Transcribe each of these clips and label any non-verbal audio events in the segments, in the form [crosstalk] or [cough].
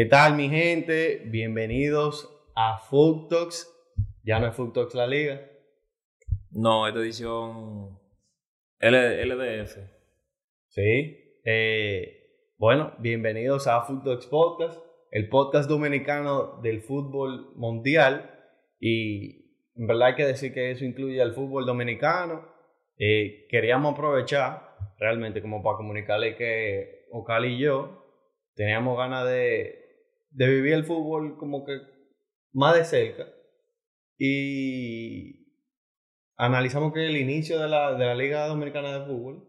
¿Qué tal, mi gente? Bienvenidos a Food Talks. Ya no es Food Talks la liga. No, esta edición L- LDF. Sí. Eh, bueno, bienvenidos a Food Talks Podcast, el podcast dominicano del fútbol mundial. Y en verdad hay que decir que eso incluye al fútbol dominicano. Eh, queríamos aprovechar realmente como para comunicarle que Ocal y yo teníamos ganas de, de vivir el fútbol como que más de cerca. Y analizamos que el inicio de la, de la Liga Dominicana de Fútbol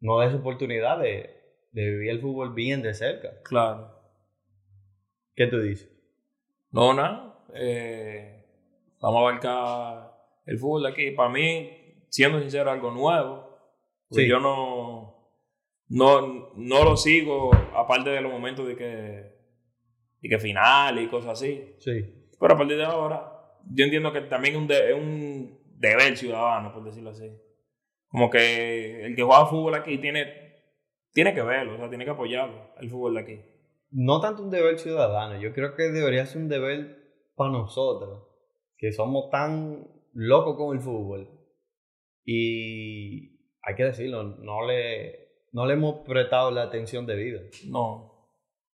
nos da esa oportunidad de, de vivir el fútbol bien de cerca. Claro. ¿Qué tú dices? No, nada. eh, vamos a abarcar el fútbol de aquí. Para mí, siendo sincero, algo nuevo. Porque Sí. yo no, no, no lo sigo, aparte de los momentos de que, de que final y cosas así. Sí. Pero a partir de ahora, yo entiendo que también es un, de- es un deber ciudadano, por decirlo así. Como que el que juega fútbol aquí tiene, tiene que verlo, o sea, tiene que apoyarlo, el fútbol de aquí. No tanto un deber ciudadano, yo creo que debería ser un deber para nosotros, que somos tan locos con el fútbol. Y hay que decirlo, no le, no le hemos prestado la atención debida. No.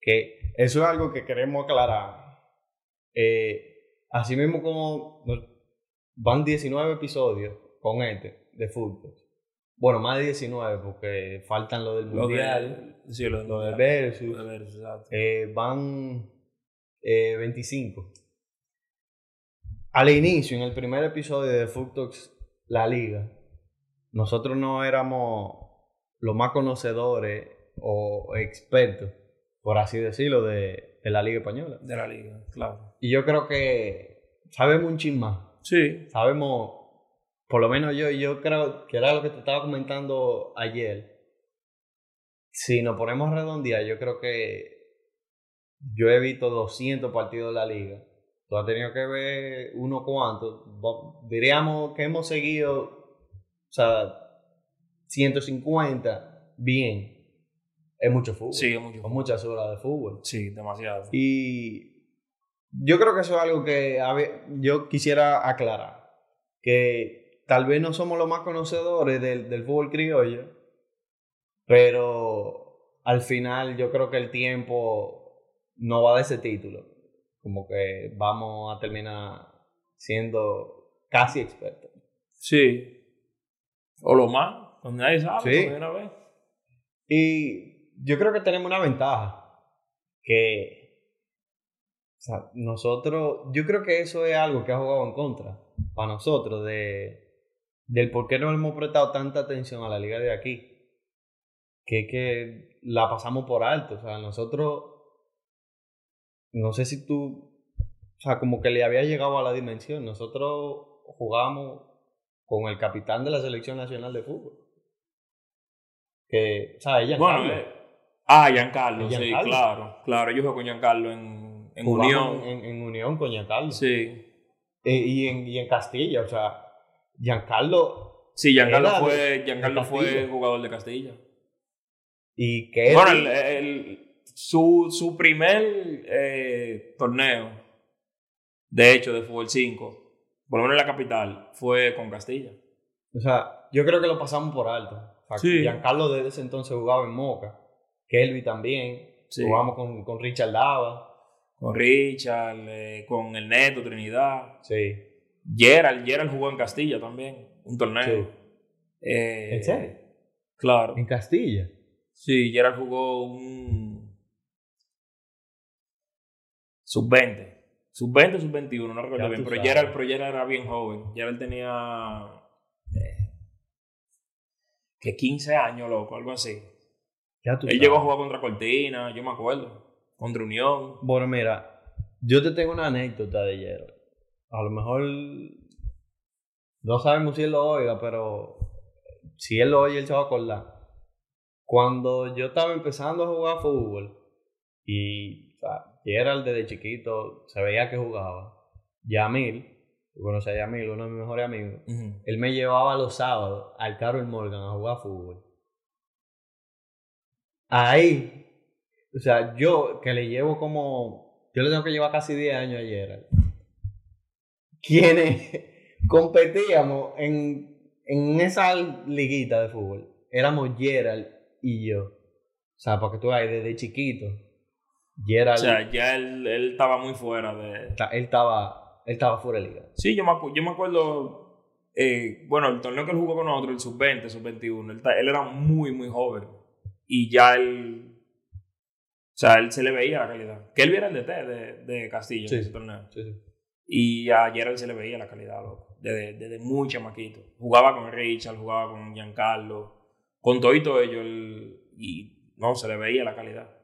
que eso es algo que queremos aclarar. Eh, así mismo como van 19 episodios con este de fútbol. Bueno, más de 19 porque faltan lo del Lo mundial, de, sí, lo, lo de mundial. versus. Lo de versus, exacto. Eh, van eh, 25. Al inicio, en el primer episodio de Talks, la liga, nosotros no éramos los más conocedores o expertos, por así decirlo, de, de la liga española. De la liga, claro. Y yo creo que sabemos un chin más. Sí, Sabemos, por lo menos yo, yo creo que era lo que te estaba comentando ayer. Si nos ponemos a redondear, yo creo que yo he visto 200 partidos de la liga. Tú has tenido que ver unos cuantos. Diríamos que hemos seguido, o sea, 150 bien. Es mucho fútbol. sí, es mucho. Son muchas horas de fútbol. Sí, demasiado. Y yo creo que eso es algo que a ver, yo quisiera aclarar. Que tal vez no somos los más conocedores del, del fútbol criollo, pero al final yo creo que el tiempo no va de ese título. Como que vamos a terminar siendo casi expertos. Sí. O lo más, donde nadie sabe, Sí. una vez. Y yo creo que tenemos una ventaja. Que o sea, nosotros, yo creo que eso es algo que ha jugado en contra para nosotros de, del por qué no hemos prestado tanta atención a la liga de aquí. Que es que la pasamos por alto. O sea, nosotros, no sé si tú, o sea, como que le había llegado a la dimensión. Nosotros jugamos con el capitán de la selección nacional de fútbol. Que, o sea, ella Bueno, ah, Giancarlo, ¿Es sí, claro. Claro, yo jugué con Giancarlo en, en Jugamos Unión. En, en Unión con Giancarlo. Sí. Eh, y, en, y en Castilla, o sea, Giancarlo. Sí, Giancarlo fue, Giancarlo fue jugador de Castilla. Y que Bueno, el- el- su, su primer eh, torneo, de hecho, de fútbol 5, por lo menos en la capital, fue con Castilla. O sea, yo creo que lo pasamos por alto. O sea, Sí. Giancarlo desde ese entonces jugaba en Moca. Kelby también. Sí. Jugamos con, con Richard Lava. Con Richard, eh, con el Neto, Trinidad. Sí. Gerald, Gerald jugó en Castilla también, un torneo. Sí. Eh, ¿En serio? Claro. En Castilla. Sí, Gerald jugó un sub-20. Sub-20 o sub-21, no recuerdo bien. Pero sabes. Gerald, pero Gerald era bien joven. Gerald tenía eh, que 15 años, loco, algo así. Ya tú Él sabes. llegó a jugar contra Cortina, yo me acuerdo. Contra Unión. Bueno, mira, yo te tengo una anécdota de Yero. A lo mejor no sabemos si él lo oiga, pero si él lo oye, él se va a acordar. Cuando yo estaba empezando a jugar fútbol y o sea, Gerald desde chiquito se veía que jugaba. Yamil, yo conocí a Yamil, uno de mis mejores amigos. Él me llevaba los sábados al Carol Morgan a jugar fútbol. Ahí o sea, yo que le llevo como, yo le tengo que llevar casi 10 años a Gerald, quienes [laughs] competíamos en, en esa liguita de fútbol, éramos Gerald y yo. O sea, porque tú ves, desde chiquito, Gerald, O sea, ya él, él estaba muy fuera de... él estaba, él estaba fuera de liga. Sí, yo me, acu- yo me acuerdo, eh, bueno, el torneo que él jugó con nosotros, el sub-20, sub-21, él, él era muy, muy joven. Y ya él, o sea, él se le veía la calidad. Que él viera el DT de, de Castillo Sí. en ese torneo. Sí, sí. Y ayer él se le veía la calidad, loco. Desde, desde muy chamaquito. Jugaba con Richard, jugaba con Giancarlo, con todito ellos. él- y no, se le veía la calidad.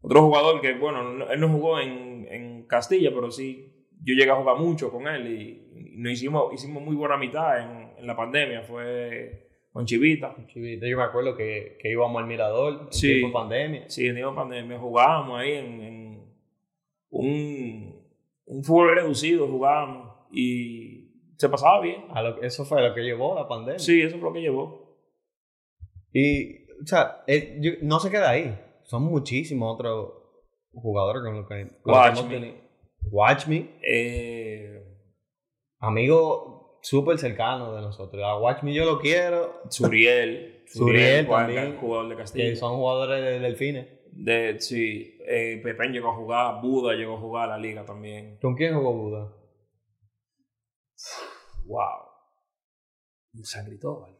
Otro jugador que, bueno, no- él no jugó en, en Castilla, pero sí, yo llegué a jugar mucho con él y, y nos hicimos, hicimos muy buena mitad en, en la pandemia. Fue con Chivita. Chivito, Yo me acuerdo que, que íbamos al mirador en Sí. tiempo de pandemia. Sí, en tiempo de pandemia jugábamos ahí en, en un, un fútbol reducido, jugábamos y se pasaba bien. A lo- eso fue lo que llevó la pandemia. Sí, eso fue lo que llevó. Y, o sea, eh, yo- no se queda ahí. Son muchísimos otros jugadores con los que, con los que Watch hemos Me. tenido. Watch Me, Eh, amigo súper cercano de nosotros. A Watch Me yo lo quiero, Suriel. [laughs] Suriel también, Jugador de Castilla. que son jugadores de Delfines. De, sí, eh, Pepén llegó a jugar, Buda llegó a jugar a la liga también. ¿Con quién jugó Buda? Wow. San Cristóbal.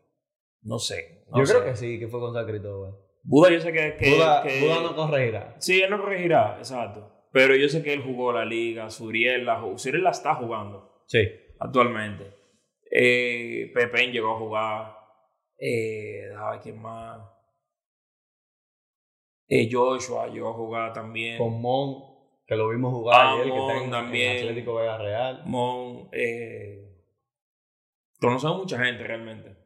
No sé. no yo sé. creo que sí, que fue con San Cristóbal. Buda yo sé que... que, Buda, que- Buda no corregirá. Sí, él no corregirá, exacto. Pero yo sé que él jugó la liga, Suriel la, jugó- Suriel la está jugando Sí. actualmente. Eh, Pepén llegó a jugar. Eh, ¿quién más? Eh, Joshua llegó a jugar también. Con Mon, que lo vimos jugar Ah, ayer, que está en, en también. Atlético Vega Real. Mon. Eh, conocemos mucha gente realmente.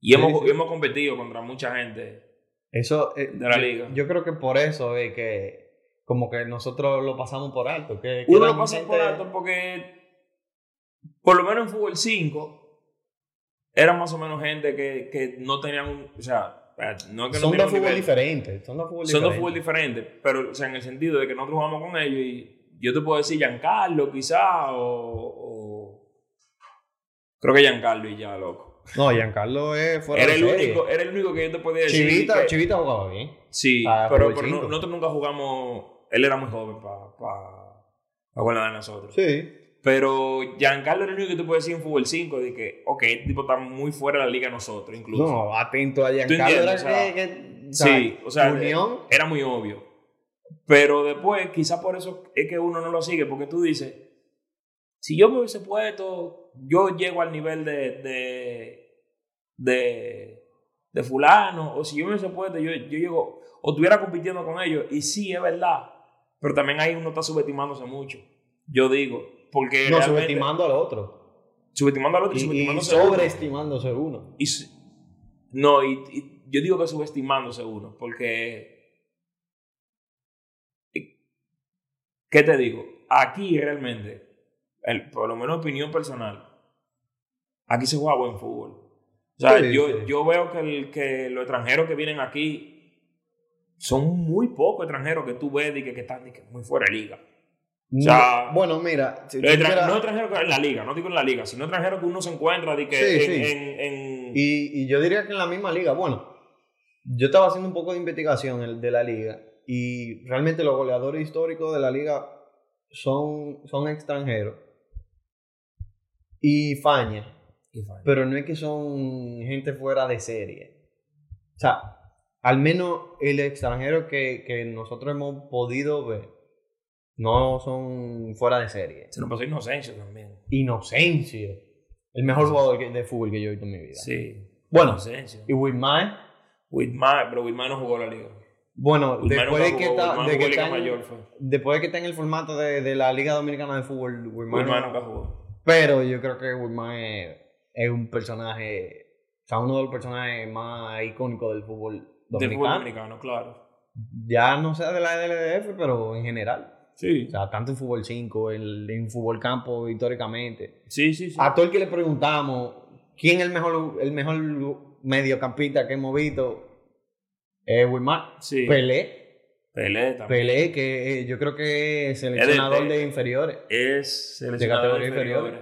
Y Sí, hemos, sí. hemos competido contra mucha gente. Eso, eh, De la yo- liga. Yo creo que por eso es que como que nosotros lo pasamos por alto. Que, que Uno lo pasa gente- por alto porque, por lo menos en fútbol 5, era más o menos gente que, que no tenían un. O sea, no es que no Son tenían dos fútbol diferentes. Son dos fútbol Son dos fútbol diferentes, pero o sea, en el sentido de que nosotros jugamos con ellos y yo te puedo decir Giancarlo, quizá, o. o- creo que Giancarlo y ya, loco. No, Giancarlo es fuera Era de el, serie. único, era el único que yo te podía decir. Chivita, que- Chivita jugaba bien. Sí, Ah, pero, pero no- nosotros nunca jugamos. Él era muy joven para pa, pa buena de nosotros. Sí. Pero Giancarlo era el único que te puede decir en fútbol 5 de que, ok, este tipo está muy fuera de la liga nosotros, incluso. No, atento a Giancarlo. O sea, que, que- sí, o sea, Unión. era muy obvio. Pero después, quizá por eso es que uno no lo sigue, porque tú dices, si yo me hubiese puesto, yo llego al nivel de, de, de, de fulano, o si yo me hubiese puesto, yo, yo llego, o estuviera compitiendo con ellos, y sí, es verdad, pero también ahí uno está subestimándose mucho, yo digo, porque no, subestimando al otro. subestimando al otro y, Y, y subestimándose uno. sobreestimándose uno. Y no, y, y yo digo que subestimándose uno, porque... ¿Qué te digo? Aquí realmente, el- por lo menos opinión personal, aquí se juega buen fútbol. O sea, yo, yo veo que, el, que los extranjeros que vienen aquí son muy pocos extranjeros que tú ves y que, que están y que muy fuera de liga. Sea, bueno, mira, si quieras- No extranjeros que en la liga, no digo en la liga, sino extranjeros que uno se encuentra de que Sí, en, sí. en- en- Y, y yo diría que en la misma liga, bueno, yo estaba haciendo un poco de investigación el- de la liga y realmente los goleadores históricos de la liga son, son extranjeros y Faña, pero no es que son gente fuera de serie. O sea, al menos el extranjero que, que nosotros hemos podido ver no son fuera de serie. Se nos pasó Inocencio también. Inocencio, el mejor jugador de fútbol que yo he visto en mi vida. Sí. Bueno, Inocencio. y Wilmar, Whitmar, pero Whitmar no jugó la liga. bueno, después de que jugó, está, de que en- Mayor fue. después de que está en el formato de, de la Liga Dominicana de Fútbol, Wilmar, Whitmar no- nunca jugó. pero yo creo que Wilmar es, un personaje, o sea, uno de los personajes más icónicos del fútbol Del fútbol dominicano. dominicano, claro. Ya no sea de la LDF, pero en general. Sí. O sea, tanto en fútbol 5, en, en fútbol campo históricamente. Sí, sí, sí. A todo el que le preguntamos quién es el mejor, el mejor mediocampista que hemos visto, es Wilmar. Sí. Pelé. Pelé también. Pelé, que eh, yo creo que es seleccionador de, inferiores. Es seleccionador de, inferiores.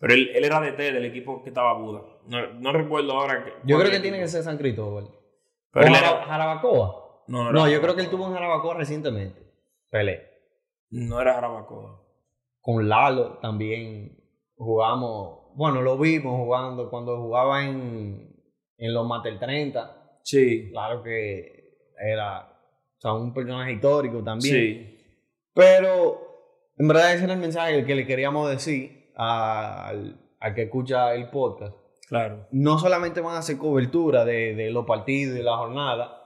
Pero él, él era DT del equipo que estaba Buda. No, no recuerdo ahora. Que, yo creo que tiene que ser San Cristóbal. Pero Jarabacoa. No, no, no yo creo que él tuvo en Jarabacoa recientemente. Pelé. No era Jarabacoa. Con Lalo también jugamos. Bueno, lo vimos jugando cuando jugaba en, en los Mater 30. Sí. Claro que era o sea, un personaje histórico también. Sí. Pero en verdad ese era el mensaje que le queríamos decir al, al que escucha el podcast. Claro. No solamente van a hacer cobertura de, de los partidos y de la jornada.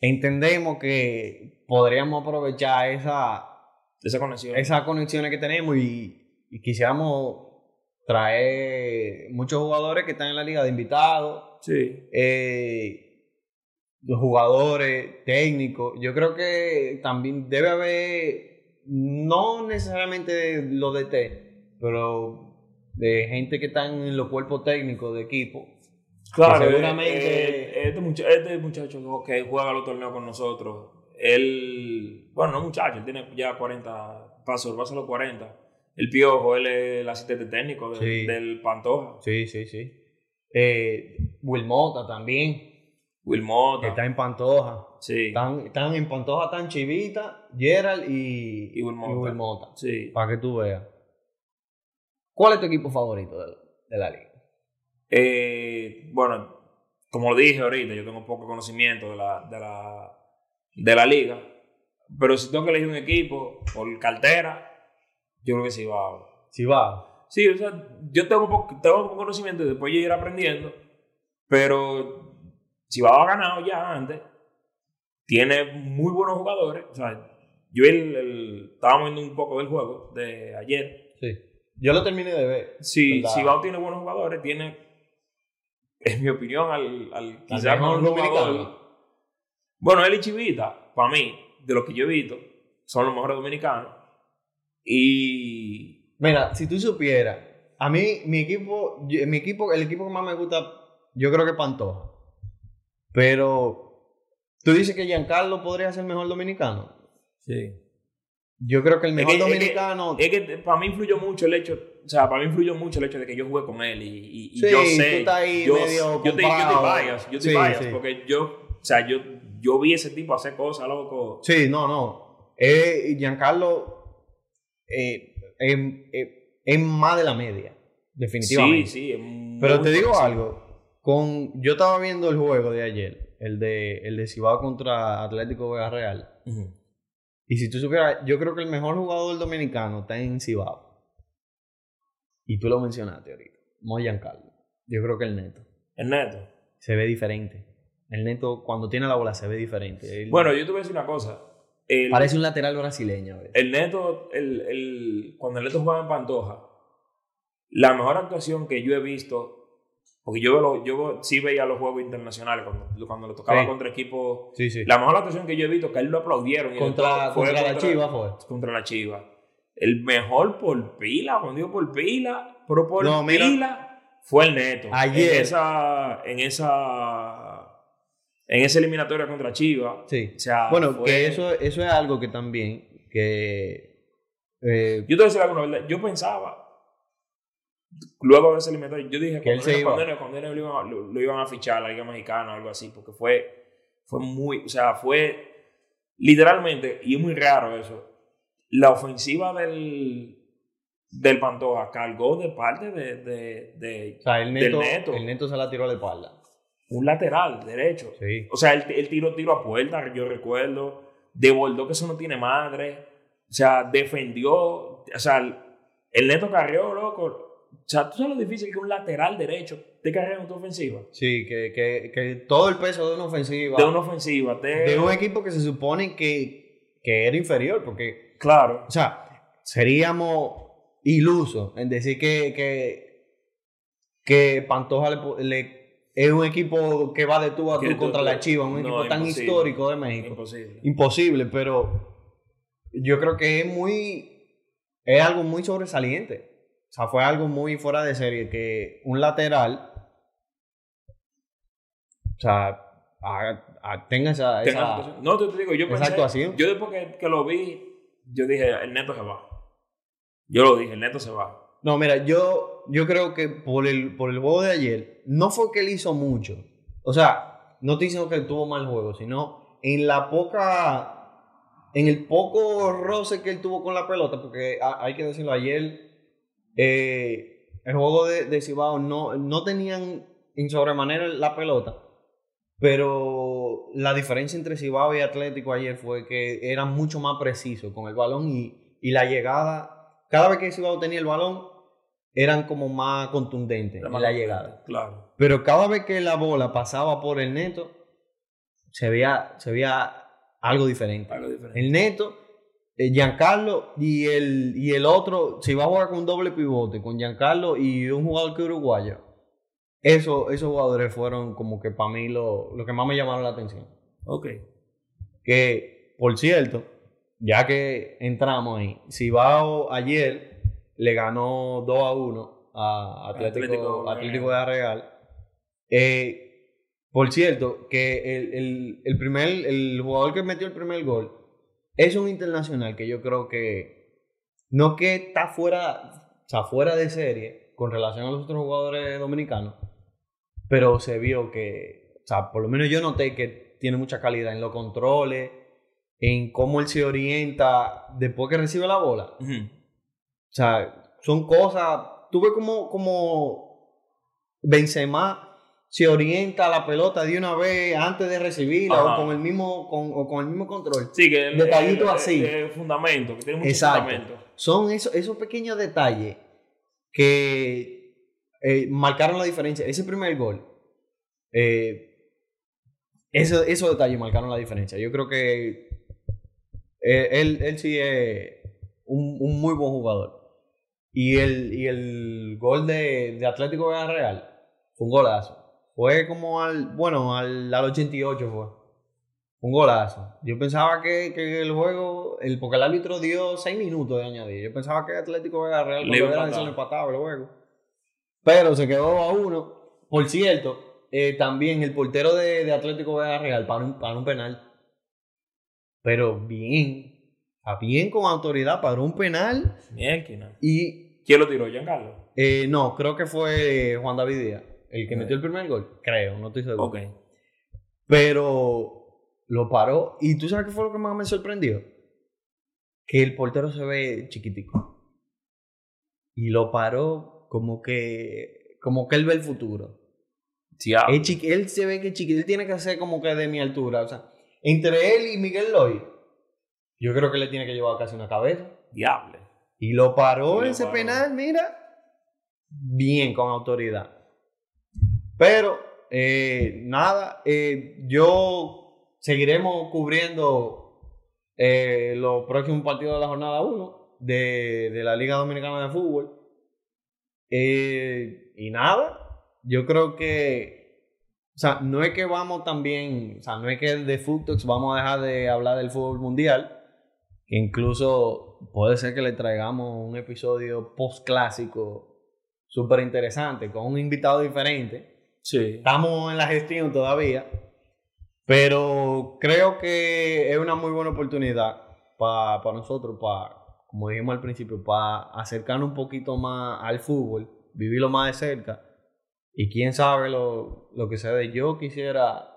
Entendemos que podríamos aprovechar esa, esa conexión. Esas conexiones que tenemos y, y, quisiéramos traer muchos jugadores que están en la liga de invitados. Sí. Eh, los jugadores, técnicos. Yo creo que también debe haber, no necesariamente lo de T, pero de gente que están en los cuerpos técnicos de equipo. Claro, seguramente. Eh, este, muchacho, este, muchacho que juega los torneos con nosotros, él, bueno, no muchacho, él tiene ya 40, pasó, a los 40. El Piojo, él es el asistente técnico del Pantoja. Sí, sí, sí. Eh, Wilmota también. Wilmota. Está en Pantoja. Sí. Están, están en Pantoja, están Chivita, Gerald y, y Wilmota. Sí. Para que tú veas. ¿Cuál es tu equipo favorito de, la liga? Eh, bueno, como lo dije ahorita, yo tengo poco conocimiento de la, de la, de la liga. Pero si tengo que elegir un equipo por cartera, yo creo que sí va. Sí va. Sí, o sea, yo tengo poco, tengo poco conocimiento y después yo ir aprendiendo. Pero Chihuahua ha ganado ya antes. Tiene muy buenos jugadores. O sea, yo el, el, estábamos viendo un poco del juego de ayer. Sí. Yo lo terminé de ver. Sí, Chihuahua tiene buenos jugadores. Tiene, en mi opinión, al, al quizás mejor dominicano. Bueno, él y Chivita, para mí, de lo que yo he visto, son los mejores dominicanos. Y. Mira, si tú supieras, a mí, mi equipo, mi equipo, el equipo que más me gusta, yo creo que Pantoja. Pero, ¿tú dices que Giancarlo podría ser mejor dominicano? Sí. Yo creo que el mejor dominicano. Es que, para mí influyó mucho el hecho. O sea, para mí influyó mucho el hecho de que yo jugué con él y, y, yo sé. Tú estás ahí yo, medio yo, te, yo te vayas, yo te vayas, porque yo, o sea, yo, yo vi ese tipo hacer cosas, loco. Sí, no, no. Eh, Giancarlo eh, es más de la media, definitivamente. Sí, sí. Pero te digo algo. Con, yo estaba viendo el juego de ayer, el de, el de Cibao contra Atlético Vega Real. Y si tú supieras, yo creo que el mejor jugador dominicano está en Cibao. Y tú lo mencionaste ahorita, Moyan Carlos. Yo creo que el neto. El neto. Se ve diferente. El neto, cuando tiene la bola, se ve diferente. bueno, yo te voy a decir una cosa. Parece un lateral brasileño. El neto, el, el, cuando el neto jugaba en Pantoja, la mejor actuación que yo he visto porque yo, yo sí veía los juegos internacionales cuando, cuando le tocaba contra equipos. Sí, sí. La mejor actuación que yo he visto, que él lo aplaudieron. Contra, contra, la Chiva fue. Contra la Chiva. El mejor por pila, cuando digo por pila, pero por pila, fue el neto. Ayer. En esa. En esa en esa eliminatoria contra Chiva. Sí. bueno, que eso, eso es algo que también. Que, eh, yo te voy a decir algo, verdad. Yo pensaba luego de ese eliminatorio, yo dije que cuando, él, cuando, lo, iban a, lo, iban a fichar a la Liga Mexicana o algo así, porque fue, fue muy, o sea, fue literalmente, y es muy raro eso, la ofensiva del, del Pantoja cargó de parte de, de, de o sea, el neto, del neto. El neto se la tiró de espalda. Un lateral, derecho. Sí. O sea, el, tiro tiro a puerta, yo recuerdo, devolvió que eso no tiene madre, o sea, defendió, o sea, el neto carrió, loco, o sea, tú sabes lo difícil que un lateral derecho te cargue en tu ofensiva. Sí, que, que, que, todo el peso de una ofensiva. De una ofensiva. De un equipo que se supone que, que era inferior, porque. Claro. O sea, seríamos ilusos en decir que, que, que Pantoja le, es un equipo que va de tú a tú contra la Chiva, un equipo tan histórico de México. Imposible. Imposible, pero yo creo que es muy. Es algo muy sobresaliente. O sea, fue algo muy fuera de serie que un lateral, o sea, a- a- tenga esa, esa-. No, te, te digo, yo pensé, actuación. yo después que, que lo vi, yo dije, el neto se va. Yo lo dije, el neto se va. No, mira, yo, yo creo que por el, por el juego de ayer, no fue que él hizo mucho. O sea, no te diciendo que él tuvo mal juego, sino en la poca, en el poco roce que él tuvo con la pelota, porque hay que decirlo, ayer eh, el juego de, de Cibao no, no tenían en sobremanera la pelota, pero la diferencia entre Cibao y Atlético ayer fue que eran mucho más precisos con el balón y, y la llegada, cada vez que Cibao tenía el balón, eran como más contundentes en la llegada. Claro. Pero cada vez que la bola pasaba por el neto, se veía, se veía algo diferente. Algo diferente. El neto, eh, Giancarlo y el, y el otro, si va a jugar con un doble pivote, con Giancarlo y un jugador que uruguayo, eso, esos jugadores fueron como que para mí lo, lo que más me llamaron la atención. Ok. Que, por cierto, ya que entramos ahí, Cibao ayer le ganó 2 a 1 a Atlético, Atlético Atlético de Real. Eh, por cierto, que el, el- el primer, el jugador que metió el primer gol es un internacional que yo creo que no que está fuera, o sea, fuera de serie con relación a los otros jugadores dominicanos, pero se vio que, o sea, por lo menos yo noté que tiene mucha calidad en los controles, en cómo él se orienta después que recibe la bola. Ujú. O sea, son cosas. Tú ves como, como Benzema se orienta a la pelota de una vez antes de recibirla Ajá. o con el mismo, con, o con el mismo control. Sí, que el, Detallito el- así. el fundamento, que tiene mucho Exacto. fundamento. Son esos, esos pequeños detalles que eh, marcaron la diferencia. Ese primer gol, eh, eso- esos detalles marcaron la diferencia. Yo creo que eh, él, él sí es un, un muy buen jugador. Y el, y el gol de, de Atlético de Real fue un golazo. Fue como al, bueno, al, al 88 fue. Un golazo. Yo pensaba que, que el juego, el, porque el árbitro dio 6 minutos de añadir. Yo pensaba que Atlético de Real Le empataba el juego. Pero se quedó a uno. Por cierto, eh, también el portero de, de Atlético de Real para un, para un penal. Pero bien. Bien con autoridad para un penal. Mierda. Y ¿Quién lo tiró? Giancarlo. eh, no, creo que fue Juan David Díaz. El que metió el primer gol. Creo, no estoy seguro. Ok. Pero lo paró. ¿Y tú sabes qué fue lo que más me sorprendió? Que el portero se ve chiquitico. Y lo paró como que, como que él ve el futuro. Sí, ah, él se ve que es chiquito. Él tiene que ser como que de mi altura. O sea, entre él y Miguel Loy, yo creo que le tiene que llevar casi una cabeza. diable. Y lo paró Y lo ese paró. penal, mira. Bien, con autoridad. Pero, eh, nada, eh, yo seguiremos cubriendo eh, los próximos partidos de la jornada 1 de, de la Liga Dominicana de Fútbol. Y nada, yo creo que, o sea, no es que vamos también, o sea, no es que de Futox vamos a dejar de hablar del fútbol mundial, incluso puede ser que le traigamos un episodio post clásico súper interesante con un invitado diferente. Sí. Estamos en la gestión todavía, pero creo que es una muy buena oportunidad para nosotros, para, como dijimos al principio, para acercarnos un poquito más al fútbol, vivirlo más de cerca. Y quién sabe lo, lo que se dé. Yo quisiera,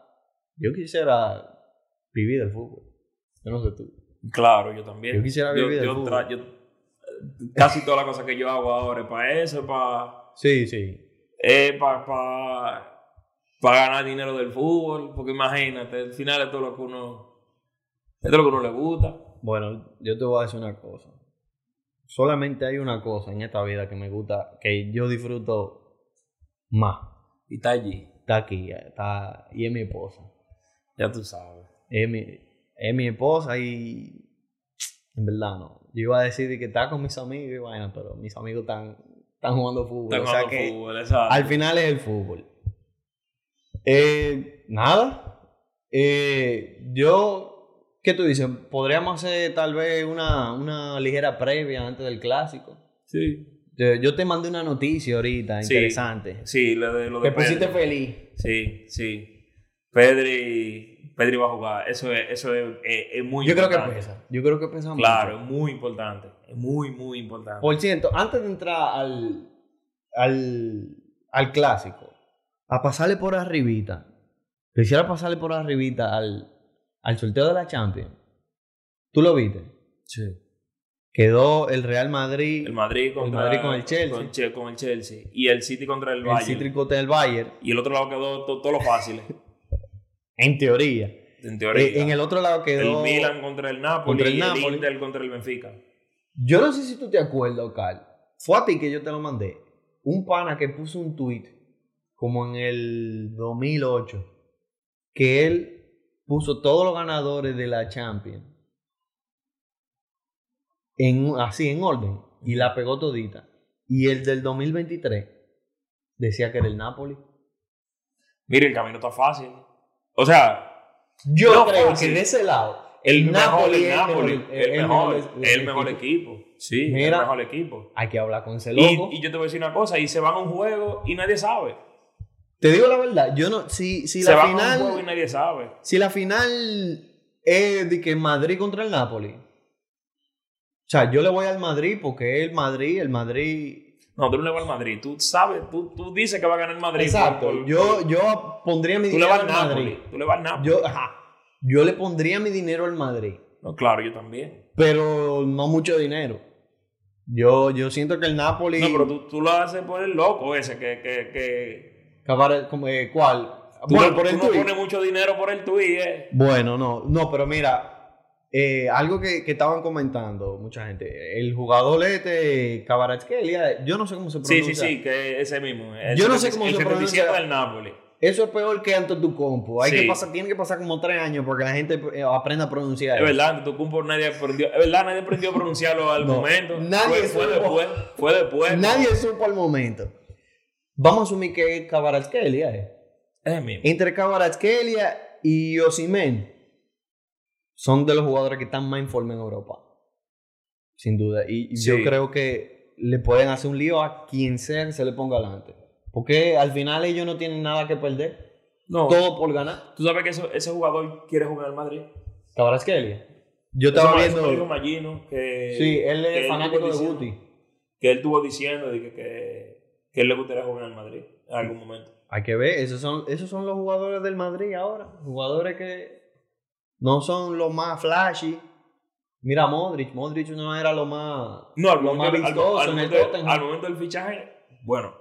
yo quisiera vivir del fútbol. Yo no sé tú. Claro, yo también. Yo quisiera vivir del yo fútbol. tra- yo- casi todas las cosas que yo hago ahora es para eso, para Sí, sí. para para ganar dinero del fútbol, porque imagínate, al final es todo lo que uno es todo lo que uno le gusta. Bueno, yo te voy a decir una cosa. Solamente hay una cosa en esta vida que me gusta, que yo disfruto más. Y está allí, Está aquí, está, y es mi esposa. ya tú sabes. Es mi, es mi esposa y en verdad no. Yo iba a decir de que está con mis amigos y vaina, pero mis amigos están, están jugando fútbol. Está o sea jugando que fútbol, exacto. al final es el fútbol. Eh, nada. Eh, yo, ¿qué tú dices? Podríamos hacer tal vez una, una ligera previa antes del clásico. Sí. Yo, yo te mandé una noticia ahorita Sí. interesante. Sí, lo de lo de Te pusiste feliz. Sí, sí. Pedri, Pedri va a jugar. Eso es, eso es, es- es muy Yo creo que importante. pesa. Yo creo que pesa mucho. Claro, es muy importante. Es muy, muy importante. Por cierto, antes de entrar al, al, al clásico, a pasarle por arribita, quisiera pasarle por arribita al, al sorteo de la Champions. ¿Tú lo viste? Sí. Quedó el Real Madrid, El Madrid contra Madrid con el Chelsea. Con, el Chelsea. Y el City contra el, el Bayern. Cítrico del Bayern, Y el otro lado quedó to- todo lo fácil. [laughs] en teoría. en teoría. Eh, en el otro lado quedó... el Milan contra el Napoli contra el y Napoli. el Inter contra el Benfica. Yo no sé si tú te acuerdas, Carl. Fue a ti que yo te lo mandé. Un pana que puso un tweet como en el 2008 que él puso todos los ganadores de la Champions en, así en orden y la pegó todita. Y el del 2023 decía que era el Napoli. Mire, el camino está fácil. O sea, Yo No, creo fácil. que de ese lado el, el es el Napoli, mejor- el, el mejor, el mejor equipo. Sí, Mira. el mejor equipo. Hay que hablar con ese loco. y yo te voy a decir una cosa, y se van a un juego y nadie sabe. Te digo la verdad, yo no si si se la van a un juego y final nadie sabe. si la final es de que Madrid contra el Napoli. O sea, yo le voy al Madrid porque es el Madrid, el Madrid No, tú no le vas al Madrid. Tú sabes, tú, tú dices que va a ganar el Madrid. Exacto. por- por- yo yo pondría mi dinero al Napoli. Madrid. Tú le vas al Napoli. Yo ajá, yo le pondría mi dinero al Madrid, No, claro, yo también. pero no mucho dinero. Yo yo siento que el Napoli No, pero tú, tú lo haces por el loco ese que... que, que como, eh, ¿cuál? tú Bueno, no, por el tú no tuit. pones mucho dinero por el tuit, eh. Bueno, no, no, pero mira, eh, algo que, que estaban comentando mucha gente, el jugador este, Kvaratskhelia, yo no sé cómo se Sí, pronuncia. sí, sí, que ese mismo. El Yo no sé 77 cómo el se 77 pronuncia. del Napoli. Eso es peor que Antetokounmpo. Hay Sí. que pasar, tiene que pasar como tres años porque la gente eh, aprenda a pronunciar. Es verdad, tu cumpo nadie aprendió. Es verdad, nadie aprendió a pronunciarlo al No, momento. nadie fue, después. Fue después. Nadie supo al momento. Vamos a asumir que es. Es el mismo. Entre Kvaratskhelia y Osimhen son de los jugadores que están más en forma en Europa. Sin duda. Y yo creo que le pueden hacer un lío a quien sea que se le ponga adelante. Porque al final ellos no tienen nada que perder. No, Todo por ganar. tú sabes que eso- ese jugador quiere jugar al Madrid. Kvaratskhelia. Yo Eso estaba eso viendo... Magino que. Sí, él es fanático estuvo de Guti. Que él estuvo diciendo de que, que, que él le gustaría jugar al Madrid en algún momento. Hay que ver, esos son, esos son los jugadores del Madrid ahora. Jugadores que no son los más flashy. Mira Modric, Modric no era lo más, No, al lo momento, al- vistoso momento- Tottenham. al momento del fichaje, bueno,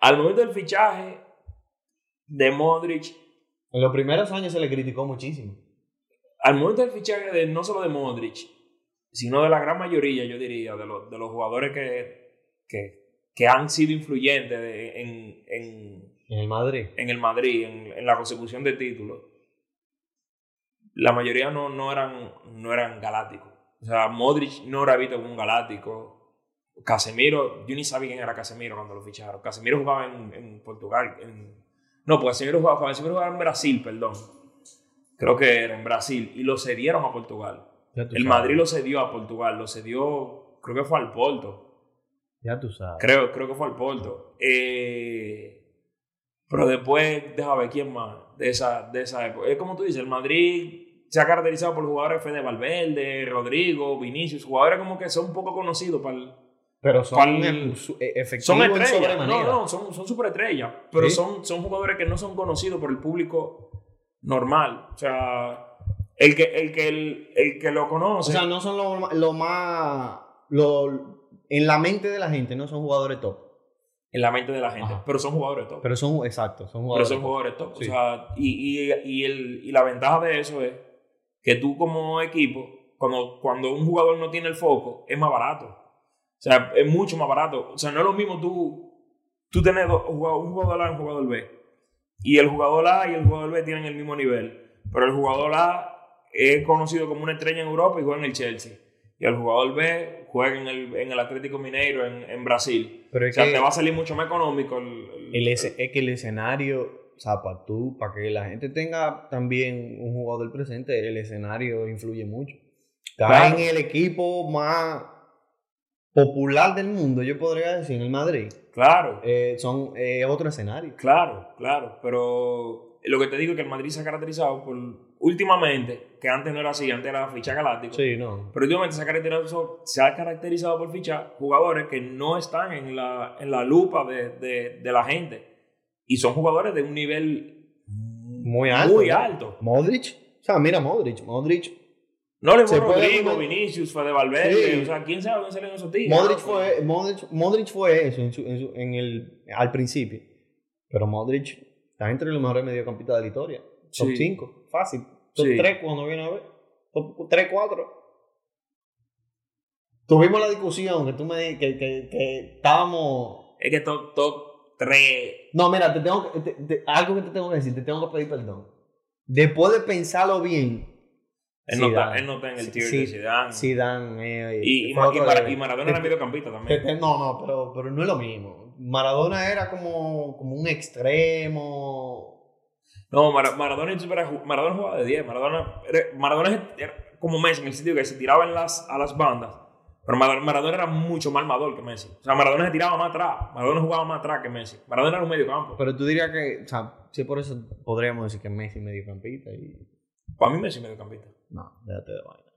al momento del fichaje de Modric, En los primeros años se le criticó muchísimo. al momento del fichaje de no solo de Modric, sino de la gran mayoría, yo diría, de los, de los jugadores que, que, que han sido influyentes de- en, en, En el Madrid. en el Madrid, en, en la consecución de títulos, la mayoría no, no, eran, no eran galácticos. O sea, Modric no era visto como un galáctico. Casemiro, yo ni sabía quién era Casemiro cuando lo ficharon. Casemiro jugaba en, en Portugal. en- no, pues Casemiro jugaba, Casemiro jugaba en Brasil, perdón. Creo que era en Brasil. Y lo cedieron a Portugal. El sabes. Madrid lo cedió a Portugal. Lo cedió, creo que fue al Porto. Ya tú sabes. Creo, creo que fue al Porto. Eh, pero después, déjame ver quién más de esa, de esa época. Es como tú dices, el Madrid se ha caracterizado por jugadores Fede Valverde, Rodrigo, Vinicius, jugadores como que son un poco conocidos para el- Pero son ¿Cuál- e- su- e- efectivos Son estrellas. No, no, son, son superestrellas. Pero Sí. son, son jugadores que no son conocidos por el público normal. O sea, el que, el que, el, el que lo O conoce. sea, no son lo, lo más... Lo, en la mente de la gente no son jugadores top. en la mente de la gente. Ajá. Pero son jugadores top. Pero son, exacto, son Pero jugadores son top. jugadores top. Sí. O sea, y, y, y, el, y la ventaja de eso es que tú como equipo, cuando, cuando un jugador no tiene el foco, es más barato. O sea, es mucho más barato. O sea, no es lo mismo tú, tú tener un jugador A y un jugador B. Y el jugador A y el jugador B tienen el mismo nivel. Pero el jugador A es conocido como una estrella en Europa y juega en el Chelsea. Y el jugador B juega en el, en el Atlético Mineiro en, en Brasil. Pero O sea, que te va a salir mucho más económico el, el- es que el escenario, o sea, para tú, para que la gente tenga también un jugador presente, el escenario influye mucho. Está en el equipo más popular del mundo, yo podría decir, en el Madrid. Claro. Eh, son eh, otro escenario. Claro, claro, pero lo que te digo es que el Madrid se ha caracterizado por, últimamente, que antes no era así, antes era ficha galáctico. Sí, no. Pero últimamente se ha, caracterizado, se ha caracterizado por fichar jugadores que no están en la, en la lupa de, de, de la gente. Y son jugadores de un nivel Muy alto. Muy ¿no? alto. Modric. O sea, mira Modric. Modric. No le fue Rodrigo, Vinicius, fue de Valverde. Sí. O sea, ¿quién sabe dónde salen esos tíos? Modric No, fue, Modric, Modric fue eso en, su- en su- en el, al principio. Pero Modric está entre los mejores mediocampistas de la historia. Top Sí. 5. Fácil. Top Sí. 3 cuando viene a ver. Top 3, 4. Tuvimos la discusión que tú me que, que, que estábamos. Es que top, top 3. No, mira, te tengo que- te- te- algo que te tengo que decir, te tengo que pedir perdón. Después de pensarlo bien, Él, no está, él no está en el tier sí, de Zidane. Zidane eh, Y, Maradona era mediocampista también. no, no, pero, pero no es lo mismo. Maradona era como, como un extremo. No, Mara- Maradona, Maradona jugaba de 10. Maradona, era, Maradona era como Messi en el sentido que se tiraba en las, a las bandas. Pero Mar- Maradona era mucho más armador que Messi. O sea, Maradona se tiraba más atrás. Maradona jugaba más atrás que Messi. Maradona era un medio campo. Pero tú dirías que, o sea, sí, por eso podríamos decir que Messi es mediocampista y. Para mí Messi es mediocampista. No, déjate de vaina.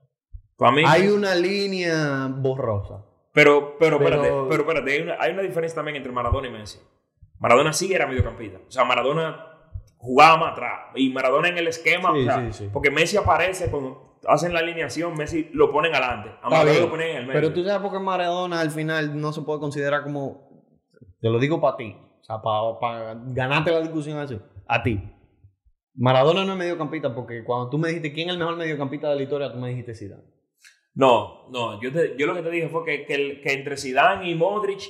Para mí. Hay una línea borrosa. Pero, pero, Pero- espérate, pero espérate, hay una, hay una diferencia también entre Maradona y Messi. Maradona sí era mediocampista. O sea, Maradona jugaba más atrás. Y Maradona en el esquema. Sí, o sea, sí, sí. Porque Messi aparece cuando hacen la alineación, Messi lo ponen adelante. A Maradona lo ponen en el medio. Pero tú sabes por qué Maradona al final no se puede considerar como. Te lo digo para ti. O sea, para ganarte la discusión así. A ti. Maradona no es mediocampista porque cuando tú me dijiste quién es el mejor mediocampista de la historia, tú me dijiste Zidane. No, no. Yo, te- yo lo que te dije fue que, que, entre Zidane y Modric,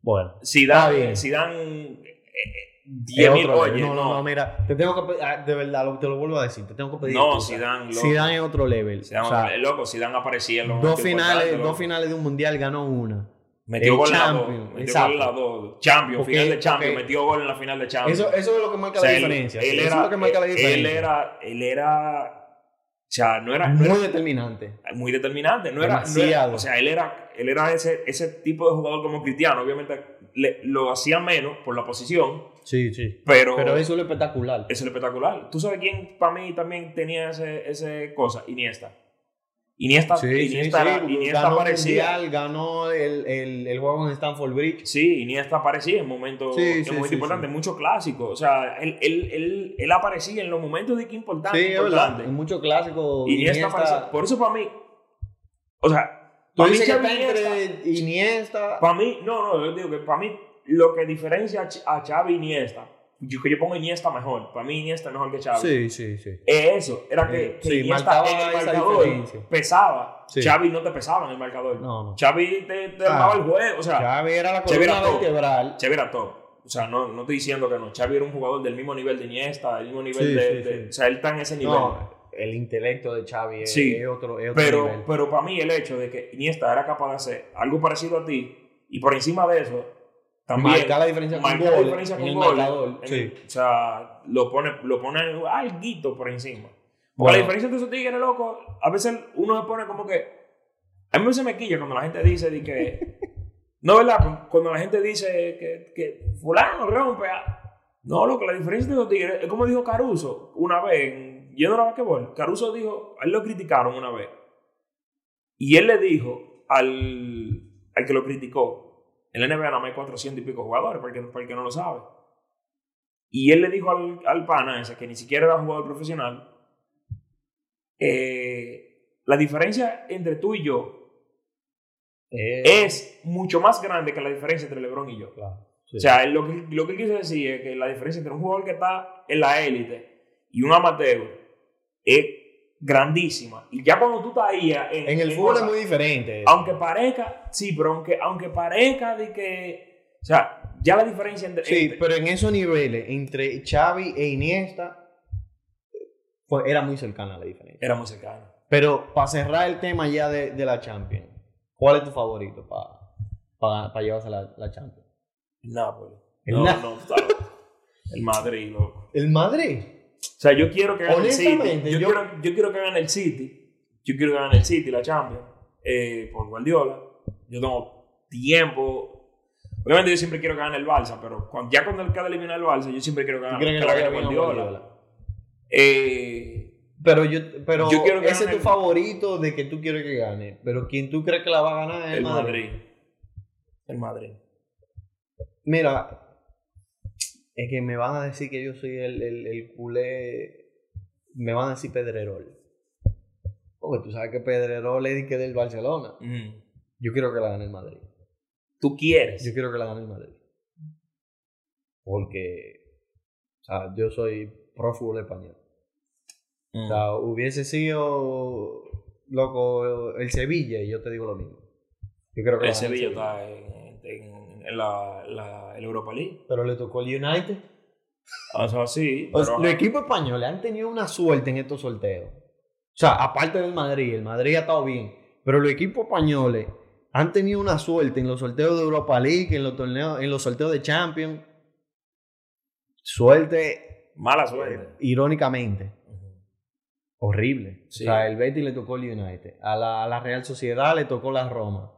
Bueno. Está Zidane, bien. Zidane eh, eh, 10 mil, oye, no, no, no, mira, te tengo que ah, de verdad, lo- te lo vuelvo a decir, te tengo que pedir. No. Zidane, loco. Zidane es otro level. Zidane, o sea, es loco, Zidane aparecía en los dos finales, dos finales de un mundial ganó una. Metió El gol en la dos. Champions, Metió exacto. gol en la dos. Champions, Porque- final de Champions. Metió gol en la final de Champions. Eso, eso es lo que marca O sea, la diferencia. Él, eso era, es lo que marca la él- diferencia. Él era, él era, o sea, no era, no muy era determinante. muy determinante. No era, no era- o sea, él era, él era ese, ese tipo de jugador como Cristiano. Obviamente le- lo hacía menos por la posición, Sí, sí. pero, Pero eso es lo espectacular. eso es espectacular. ¿Tú sabes quién para mí también tenía ese, ese cosa? Iniesta. Iniesta, Sí, Iniesta, sí, Iniesta ganó mundial, ganó el, el, el juego en Stanford Bridge. Sí, Iniesta aparecía en momentos, sí, importantes, muchos clásicos. O sea, él, él, él, él aparecía en los momentos de que importante. Sí, importante. En muchos clásicos. Iniesta, Iniesta, aparecía. Por eso para mí, o sea, Tú para mí, dices que Iniesta, Iniesta. para mí, no, no, yo digo que para mí lo que diferencia a Xavi y Iniesta, yo que yo pongo Iniesta mejor, para mí Iniesta es mejor que Xavi. Sí, sí, sí. Es eso, era que, Eh, que sí, Iniesta en el marcador pesaba. Sí. Xavi no te pesaba en el marcador. No, no. Xavi te, te Ah. armaba el juego, o sea, Xavi era la columna todo. vertebral. Xavi era top. O sea, no, no estoy diciendo que no. Xavi era un jugador del mismo nivel de Iniesta, del mismo nivel Sí, de. O sea, él está en ese nivel. No, el intelecto de Xavi es, Sí. es otro, es otro pero, nivel. pero para mí el hecho de que Iniesta era capaz de hacer algo parecido a ti y por encima de eso también Marcar la diferencia con marcar la gol diferencia en con el goles, marcador, en sí. o sea, lo pone, lo pone alguito por encima. Porque Bueno. la diferencia entre esos tigres, loco, a veces uno se pone como que... A mí se me quilla cuando la gente dice de que... [laughs] no, ¿verdad? Cuando la gente dice que, que fulano rompe... a- No, loco, la diferencia entre esos tigres es como dijo Caruso una vez, en- yendo a la basquetbol. Caruso dijo, a él lo criticaron una vez. Y él le dijo al, al que lo criticó, en la NBA nada más hay 400 y pico jugadores, para el que, para el que no lo sabe. Y él le dijo al, al pana ese, que ni siquiera era jugador profesional, eh, la diferencia entre tú y yo Eh, es mucho más grande que la diferencia entre LeBron y yo. claro, sí. O sea, lo que, lo que él quiso decir es que la diferencia entre un jugador que está en la élite y un amateur es grandísima. Y ya cuando tú estás ahí en, en el en fútbol es muy diferente. aunque parezca, sí, pero aunque, aunque parezca de que, o sea, ya la diferencia entre... Sí, entre- pero en esos niveles, entre Xavi e Iniesta, fue- era muy cercana la diferencia. era muy cercano. Pero para cerrar el tema ya de, de la Champions, ¿cuál es tu favorito para llevarse la, la Champions? El Napoli. El no, Na- no. El Madrid, loco. El Madrid. O sea, yo quiero que gane el City. Yo, yo- Quiero, yo quiero que gane el City. Yo quiero que gane el City, la Champions. eh, por Guardiola. Yo tengo tiempo. Obviamente yo siempre quiero que gane el Barça, pero cuando, ya cuando él queda eliminado el Barça, yo siempre quiero que ¿Tú gane, que gane Guardiola. Guardiola? Eh, Pero yo, pero Yo quiero que ese es tu el- favorito de que tú quieres que gane. Pero quien tú crees que la va a ganar es el el Madrid. Madrid. El Madrid. Mira, es que me van a decir que yo soy el, el, el culé. Me van a decir Pedrerol. Porque tú sabes que Pedrerol es que del Barcelona. Mm. Yo quiero que la gane el Madrid. Tú quieres. Yo quiero que la gane el Madrid. Porque, o sea, yo soy pro fútbol español. Mm. O sea, hubiese sido, loco, el Sevilla y yo te digo lo mismo. Yo creo que el Sevilla está en, en- en la, la, el Europa League. Pero le tocó el United. O sea, sí. O sea, pero- los equipos españoles han tenido una suerte en estos sorteos. O sea, aparte del Madrid, el Madrid ha estado bien. Pero los equipos españoles han tenido una suerte en los sorteos de Europa League, en los torneos, en los sorteos de Champions. Suerte, Mala eh, suerte. irónicamente. Ujú. Horrible. Sí. O sea, el Betis le tocó el United. A la, a la Real Sociedad le tocó la Roma.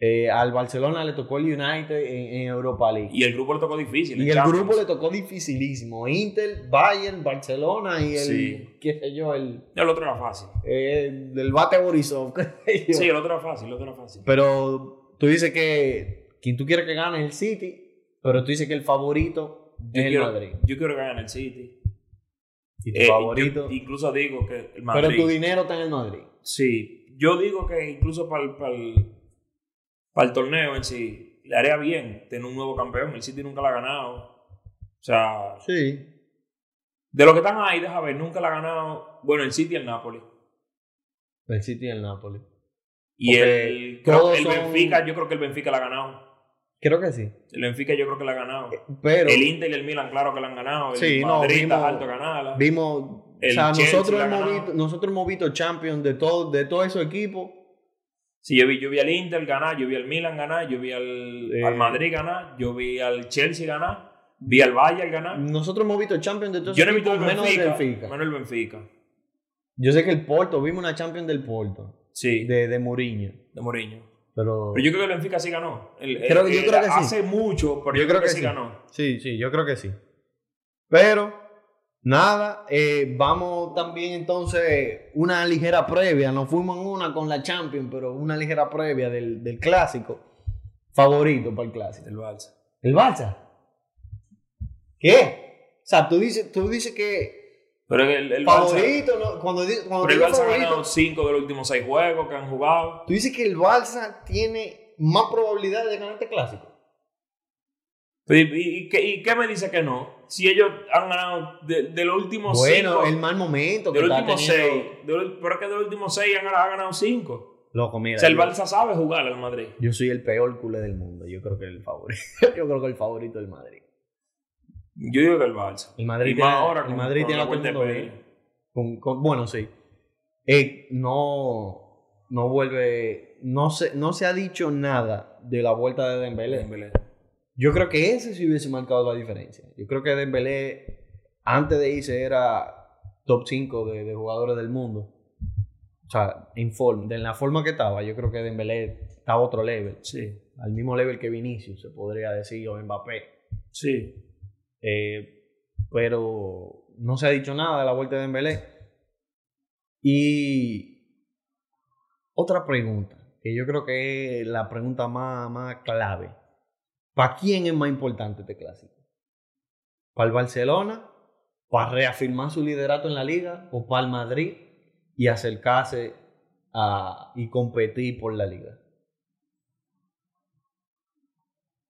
Eh, al Barcelona le tocó el United en, en Europa League. Y el grupo le tocó difícil. Y el Champions. grupo le tocó dificilísimo. Inter, Bayern, Barcelona y el, Sí. qué sé yo, el, El otro era fácil. eh, el bate Borisov. [laughs] Sí, el otro era fácil, el otro era fácil. Pero tú dices que quien tú quieres que gane es el City, pero tú dices que el favorito Yo es el Madrid. yo quiero que gane el City. Y tu Eh, favorito. yo incluso digo que el Madrid. pero tu dinero está en el Madrid. Sí, yo digo que incluso para el, para el, torneo en sí, le haría bien tener un nuevo campeón. El City nunca la ha ganado. O sea, Sí. de los que están ahí, deja ver, nunca la ha ganado. Bueno, el City y el Napoli. El City y el Napoli. Y Porque el, creo- todos el son- Benfica, yo creo que el Benfica la ha ganado. Creo que sí. El Benfica yo creo que la ha ganado. Pero el Inter y el Milan, claro que la han ganado. El Sí, no, Madrid está vimos- alto a ganarla. vimos. El o sea, nosotros la hemos, visto, nosotros hemos visto Champions de todo, de todos esos equipos. Sí, yo vi, yo vi al Inter ganar, yo vi al Milan ganar, yo vi al, Eh. al Madrid ganar, yo vi al Chelsea ganar, vi al Bayern ganar. Nosotros hemos visto Champions de todos Yo no he visto el menos el Benfica, menos el Benfica. Yo sé que el Porto, vimos una Champions del Porto, Sí, de, de, de Mourinho. Mourinho. Pero, Pero yo creo que el Benfica sí ganó. El- Creo yo creo que sí. Hace mucho, pero yo, creo que, sí ganó. Sí, sí, yo creo que sí. Pero, nada, eh, vamos también entonces una ligera previa. Nos fuimos en una con la Champions, pero una ligera previa del, del clásico. Favorito para el clásico. El Barça. ¿El Barça? ¿Qué? O sea, tú dices, tú dices que Pero el, favorito, ¿no? Cuando, cuando Pero el Barça ha ganado cinco de los últimos seis juegos que han jugado. tú dices que el Barça tiene más probabilidad de ganar este clásico. ¿Y, y- y qué me dice que no? Si ellos han ganado de, de los últimos Bueno, cinco. el mal momento de los últimos teniendo- seis. de pero es que de los últimos seis han, ha ganado cinco. Loco, mira. O sea, el Barça sabe jugar al Madrid. Yo soy el peor culé del mundo. Yo creo que el favorito. [laughs] Yo creo que el favorito del Madrid. Yo digo que el Barça. El Madrid Y tiene, más ahora el con- Madrid con tiene la a todo el mundo bien. Con- con- bueno, sí. Eh, no, no vuelve. No se, no se ha dicho nada de la vuelta de Dembélé. Dembélé. Yo creo que ese sí hubiese marcado la diferencia. Yo creo que Dembélé, antes de irse, era top 5 de, de jugadores del mundo. O sea, en, forma, de la forma que estaba, yo creo que Dembélé estaba a otro level. Sí. Al mismo level que Vinicius, se podría decir, o Mbappé. Sí. Eh, pero no se ha dicho nada de la vuelta de Dembélé. Y otra pregunta, que yo creo que es la pregunta más, más clave. ¿Para quién es más importante este clásico? ¿Para el Barcelona? ¿Para reafirmar su liderato en la liga? ¿O para el Madrid y acercarse a, y competir por la liga?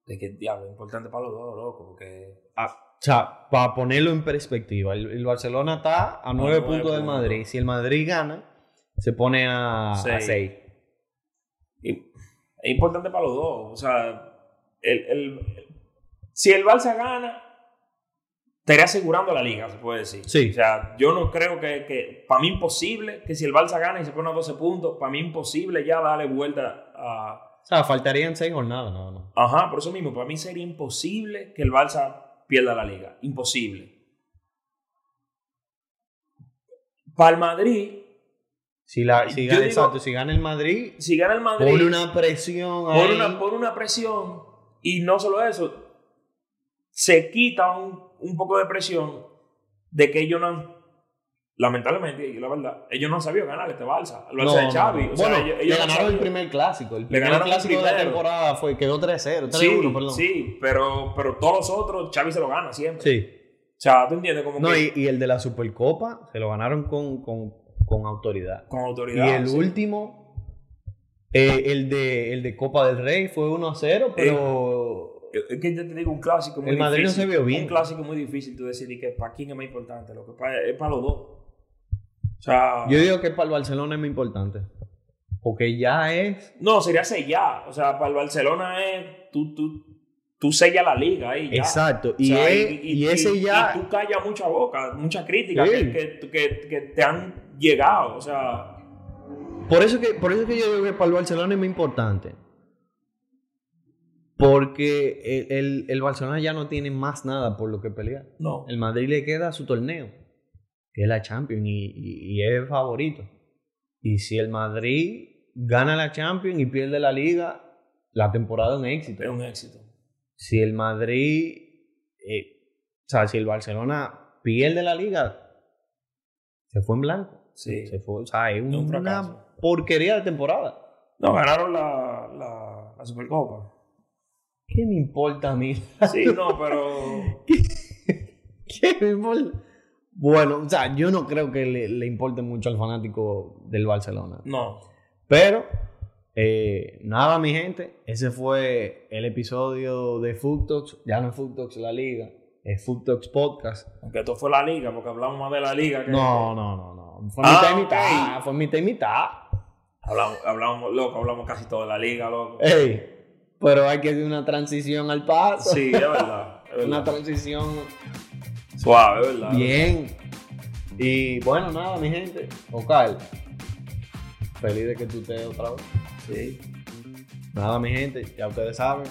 De que diablo, importante para los dos, loco, porque. O sea, para ponerlo en perspectiva, el, el Barcelona está a nueve puntos del. Madrid. Si el Madrid gana, se pone a Seis. 6. y- es importante para los dos. O sea, el, el- si el Barça gana, estaría asegurando la liga, se puede decir. Sí. O sea, yo no creo que, que para mí imposible que si el Barça gana y se pone a 12 puntos, para mí imposible ya darle vuelta a... O sea, faltarían 6 jornadas, no, no. Ajá, por eso mismo, para mí sería imposible que el Barça pierda la liga. Imposible. Para el Madrid, Si, la, si, gana, digo- exacto, si gana el Madrid, si gana el Madrid... pone una presión por ahí. una, por una presión y no solo eso, se quita un, un poco de presión de que ellos no han lamentablemente, y la verdad, ellos no han sabido ganar este Barça. Lo No, no, Xavi. no. O sea, bueno, ellos, le ellos no ganaron el primer clásico. El Le primer clásico de la temporada fue, quedó 3-0, 3-1, Sí, perdón. sí, pero, pero todos los otros, Xavi se lo gana siempre. Sí. O sea, ¿tú entiendes? Como No, que y, y el de la Supercopa se lo ganaron con, con, con autoridad. con Y autoridad. el sí. último, eh, el, de, el de Copa del Rey, fue 1-0, pero... Es que yo te digo, un clásico muy El Madrid no se vio bien. Un clásico muy difícil tú decidir que para quién es más importante. Lo que pa- es para los dos. O sea, Yo digo que para el Barcelona es muy importante. Porque ya es... no, sería sellar. O sea, para el Barcelona es tú, tú, tú sellas la liga ahí. Ya. Exacto. O Y, sea, es- y ese ya... Y tú callas mucha boca, mucha crítica Sí. que, que, que, que te han llegado. O sea, Por eso que, por eso que yo digo que para el Barcelona es muy importante. Porque el, el- el Barcelona ya no tiene más nada por lo que pelear. no. El Madrid le queda su torneo, que es la Champions, y, y- y es favorito. Y si el Madrid gana la Champions y pierde la Liga, la temporada es un éxito. Es un éxito. Si el Madrid, eh, o sea, si el Barcelona pierde la Liga, se fue en blanco. Sí. Se fue, o sea, es un una porquería de temporada. No, ganaron la, la, la Supercopa. ¿Qué me importa a mí? [laughs] Sí, no, pero. [laughs] ¿Qué me importa? Bueno, o sea, yo no creo que le, le importe mucho al fanático del Barcelona. No. Pero, eh, nada, mi gente. Ese fue el episodio de Food Talks. Ya no es Food Talks la liga, es Food Talks Podcast. Aunque esto fue la liga, porque hablamos más de la liga que. No, no, no, no. Fue Ah, mitad y mitad. Fue mitad y mitad. Hablamos, hablamos, loco, hablamos casi todo de la liga, loco. Ey, pero hay que hacer una transición al paso. Sí, es verdad. Es [laughs] Una transición Suave, es verdad. bien. Y bueno, nada, mi gente. Ocal. Feliz de que tú estés otra vez. Sí. Nada, mi gente. Ya ustedes saben.